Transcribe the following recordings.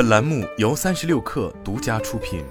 本栏目由三十六氪独家出品。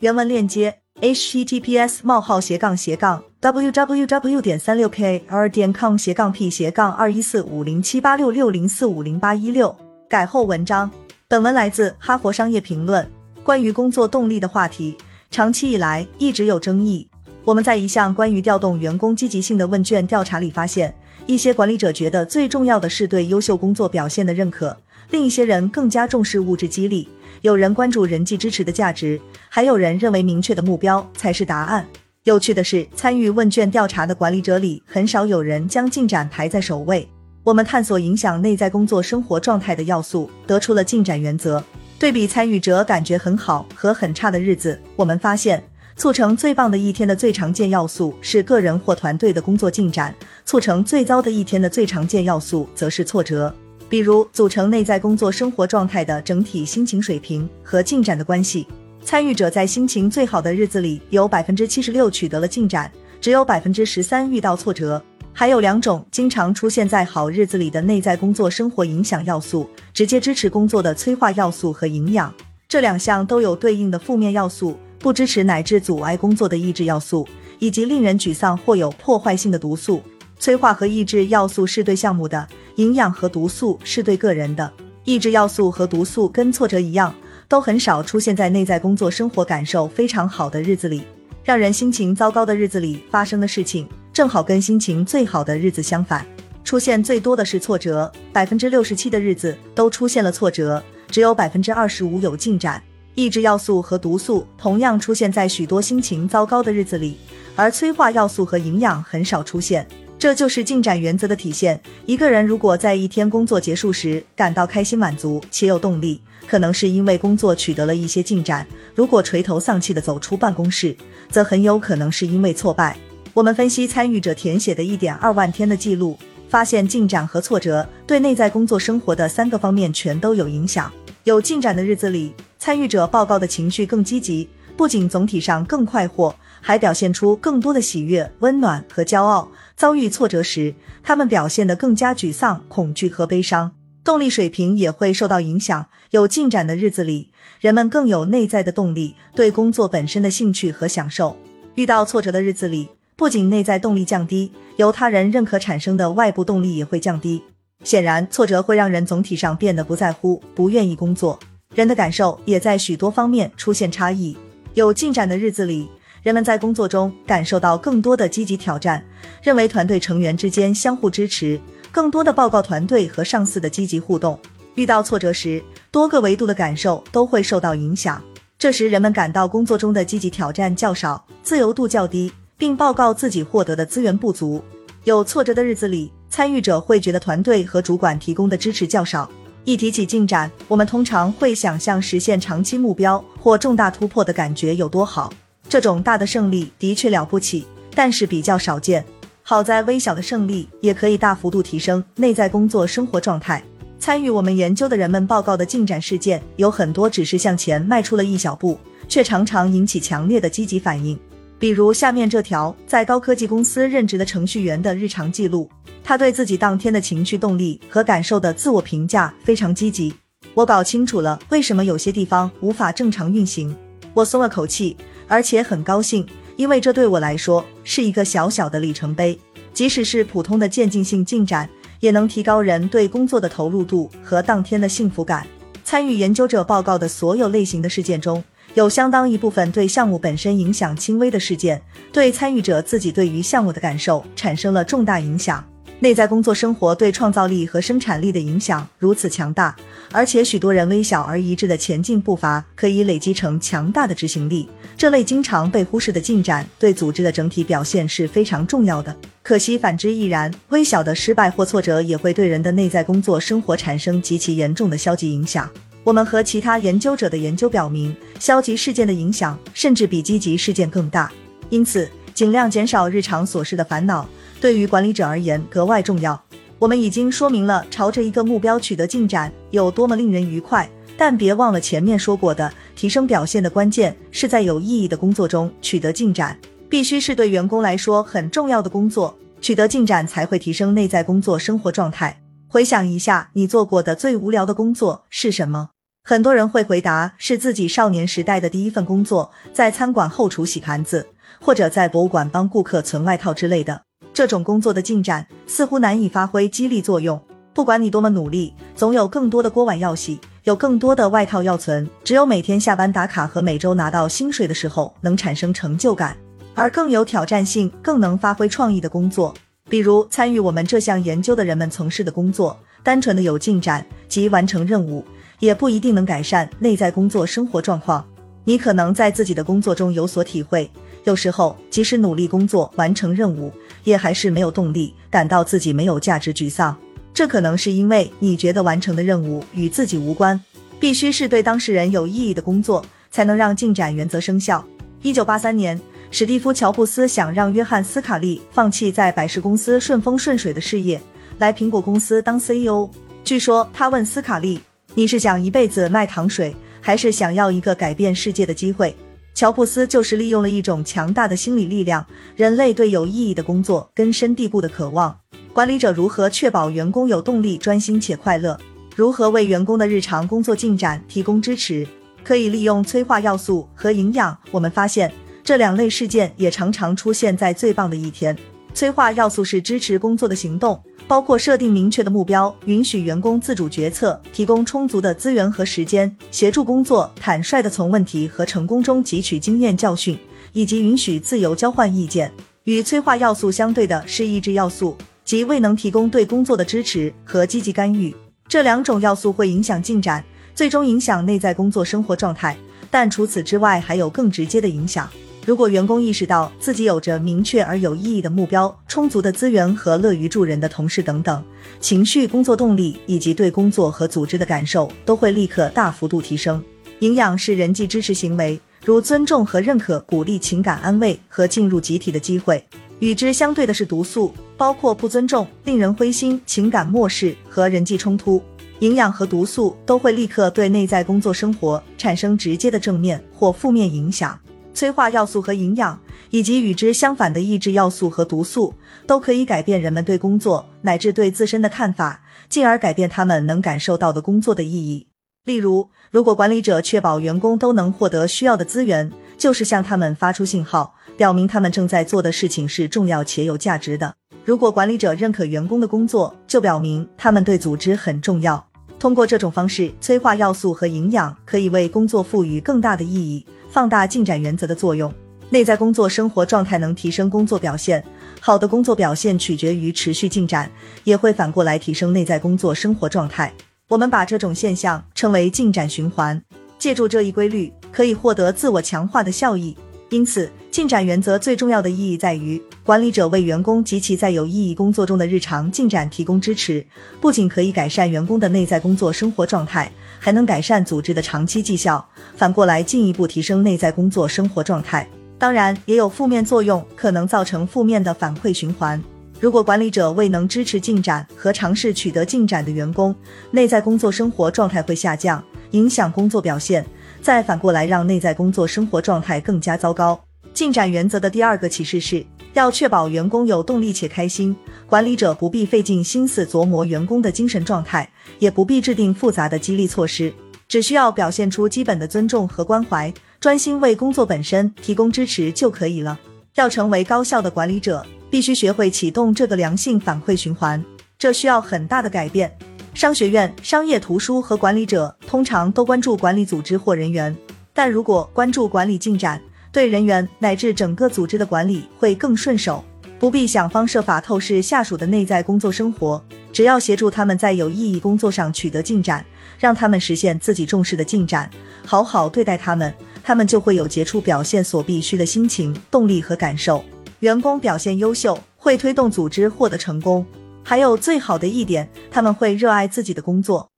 原文链接：https: 冒号斜杠斜杠 www 点三六 kr 点 com 斜杠 p 斜杠二一四五零七八六六零四五零八一六。改后文章。本文来自哈佛商业评论。关于工作动力的话题，长期以来一直有争议。我们在一项关于调动员工积极性的问卷调查里发现，一些管理者觉得最重要的是对优秀工作表现的认可，另一些人更加重视物质激励，有人关注人际支持的价值，还有人认为明确的目标才是答案。有趣的是，参与问卷调查的管理者里，很少有人将进展排在首位。我们探索影响内在工作生活状态的要素，得出了进展原则。对比参与者感觉很好和很差的日子，我们发现。促成最棒的一天的最常见要素是个人或团队的工作进展，促成最糟的一天的最常见要素则是挫折。比如，组成内在工作生活状态的整体心情水平和进展的关系。参与者在心情最好的日子里，有百分之七十六取得了进展，只有百分之十三遇到挫折。还有两种经常出现在好日子里的内在工作生活影响要素：直接支持工作的催化要素和营养。这两项都有对应的负面要素。不支持乃至阻碍工作的抑制要素，以及令人沮丧或有破坏性的毒素。催化和抑制要素是对项目的，营养和毒素是对个人的。抑制要素和毒素跟挫折一样，都很少出现在内在工作生活感受非常好的日子里。让人心情糟糕的日子里发生的事情，正好跟心情最好的日子相反。出现最多的是挫折，百分之六十七的日子都出现了挫折，只有百分之二十五有进展。抑制要素和毒素同样出现在许多心情糟糕的日子里，而催化要素和营养很少出现。这就是进展原则的体现。一个人如果在一天工作结束时感到开心、满足且有动力，可能是因为工作取得了一些进展；如果垂头丧气的走出办公室，则很有可能是因为挫败。我们分析参与者填写的一点二万天的记录，发现进展和挫折对内在工作生活的三个方面全都有影响。有进展的日子里。参与者报告的情绪更积极，不仅总体上更快活，还表现出更多的喜悦、温暖和骄傲。遭遇挫折时，他们表现得更加沮丧、恐惧和悲伤，动力水平也会受到影响。有进展的日子里，人们更有内在的动力，对工作本身的兴趣和享受。遇到挫折的日子里，不仅内在动力降低，由他人认可产生的外部动力也会降低。显然，挫折会让人总体上变得不在乎、不愿意工作。人的感受也在许多方面出现差异。有进展的日子里，人们在工作中感受到更多的积极挑战，认为团队成员之间相互支持，更多的报告团队和上司的积极互动。遇到挫折时，多个维度的感受都会受到影响。这时，人们感到工作中的积极挑战较少，自由度较低，并报告自己获得的资源不足。有挫折的日子里，参与者会觉得团队和主管提供的支持较少。一提起进展，我们通常会想象实现长期目标或重大突破的感觉有多好。这种大的胜利的确了不起，但是比较少见。好在微小的胜利也可以大幅度提升内在工作生活状态。参与我们研究的人们报告的进展事件，有很多只是向前迈出了一小步，却常常引起强烈的积极反应。比如下面这条在高科技公司任职的程序员的日常记录。他对自己当天的情绪动力和感受的自我评价非常积极。我搞清楚了为什么有些地方无法正常运行，我松了口气，而且很高兴，因为这对我来说是一个小小的里程碑。即使是普通的渐进性进展，也能提高人对工作的投入度和当天的幸福感。参与研究者报告的所有类型的事件中，有相当一部分对项目本身影响轻微的事件，对参与者自己对于项目的感受产生了重大影响。内在工作生活对创造力和生产力的影响如此强大，而且许多人微小而一致的前进步伐可以累积成强大的执行力。这类经常被忽视的进展对组织的整体表现是非常重要的。可惜反之亦然，微小的失败或挫折也会对人的内在工作生活产生极其严重的消极影响。我们和其他研究者的研究表明，消极事件的影响甚至比积极事件更大。因此，尽量减少日常琐事的烦恼。对于管理者而言格外重要。我们已经说明了朝着一个目标取得进展有多么令人愉快，但别忘了前面说过的，提升表现的关键是在有意义的工作中取得进展，必须是对员工来说很重要的工作，取得进展才会提升内在工作生活状态。回想一下，你做过的最无聊的工作是什么？很多人会回答是自己少年时代的第一份工作，在餐馆后厨洗盘子，或者在博物馆帮顾客存外套之类的。这种工作的进展似乎难以发挥激励作用。不管你多么努力，总有更多的锅碗要洗，有更多的外套要存。只有每天下班打卡和每周拿到薪水的时候，能产生成就感。而更有挑战性、更能发挥创意的工作，比如参与我们这项研究的人们从事的工作，单纯的有进展及完成任务。也不一定能改善内在工作生活状况。你可能在自己的工作中有所体会，有时候即使努力工作完成任务，也还是没有动力，感到自己没有价值，沮丧。这可能是因为你觉得完成的任务与自己无关，必须是对当事人有意义的工作，才能让进展原则生效。一九八三年，史蒂夫·乔布斯想让约翰·斯卡利放弃在百事公司顺风顺水的事业，来苹果公司当 CEO。据说他问斯卡利。你是想一辈子卖糖水，还是想要一个改变世界的机会？乔布斯就是利用了一种强大的心理力量，人类对有意义的工作根深蒂固的渴望。管理者如何确保员工有动力、专心且快乐？如何为员工的日常工作进展提供支持？可以利用催化要素和营养。我们发现这两类事件也常常出现在最棒的一天。催化要素是支持工作的行动。包括设定明确的目标，允许员工自主决策，提供充足的资源和时间，协助工作，坦率地从问题和成功中汲取经验教训，以及允许自由交换意见。与催化要素相对的是抑制要素，即未能提供对工作的支持和积极干预。这两种要素会影响进展，最终影响内在工作生活状态。但除此之外，还有更直接的影响。如果员工意识到自己有着明确而有意义的目标、充足的资源和乐于助人的同事等等，情绪、工作动力以及对工作和组织的感受都会立刻大幅度提升。营养是人际支持行为，如尊重和认可、鼓励情感安慰和进入集体的机会。与之相对的是毒素，包括不尊重、令人灰心、情感漠视和人际冲突。营养和毒素都会立刻对内在工作生活产生直接的正面或负面影响。催化要素和营养，以及与之相反的抑制要素和毒素，都可以改变人们对工作乃至对自身的看法，进而改变他们能感受到的工作的意义。例如，如果管理者确保员工都能获得需要的资源，就是向他们发出信号，表明他们正在做的事情是重要且有价值的。如果管理者认可员工的工作，就表明他们对组织很重要。通过这种方式，催化要素和营养可以为工作赋予更大的意义。放大进展原则的作用，内在工作生活状态能提升工作表现。好的工作表现取决于持续进展，也会反过来提升内在工作生活状态。我们把这种现象称为进展循环。借助这一规律，可以获得自我强化的效益。因此，进展原则最重要的意义在于，管理者为员工及其在有意义工作中的日常进展提供支持，不仅可以改善员工的内在工作生活状态。还能改善组织的长期绩效，反过来进一步提升内在工作生活状态。当然，也有负面作用，可能造成负面的反馈循环。如果管理者未能支持进展和尝试取得进展的员工，内在工作生活状态会下降，影响工作表现，再反过来让内在工作生活状态更加糟糕。进展原则的第二个启示是要确保员工有动力且开心。管理者不必费尽心思琢磨员工的精神状态，也不必制定复杂的激励措施，只需要表现出基本的尊重和关怀，专心为工作本身提供支持就可以了。要成为高效的管理者，必须学会启动这个良性反馈循环，这需要很大的改变。商学院、商业图书和管理者通常都关注管理组织或人员，但如果关注管理进展。对人员乃至整个组织的管理会更顺手，不必想方设法透视下属的内在工作生活，只要协助他们在有意义工作上取得进展，让他们实现自己重视的进展，好好对待他们，他们就会有杰出表现所必须的心情、动力和感受。员工表现优秀，会推动组织获得成功。还有最好的一点，他们会热爱自己的工作。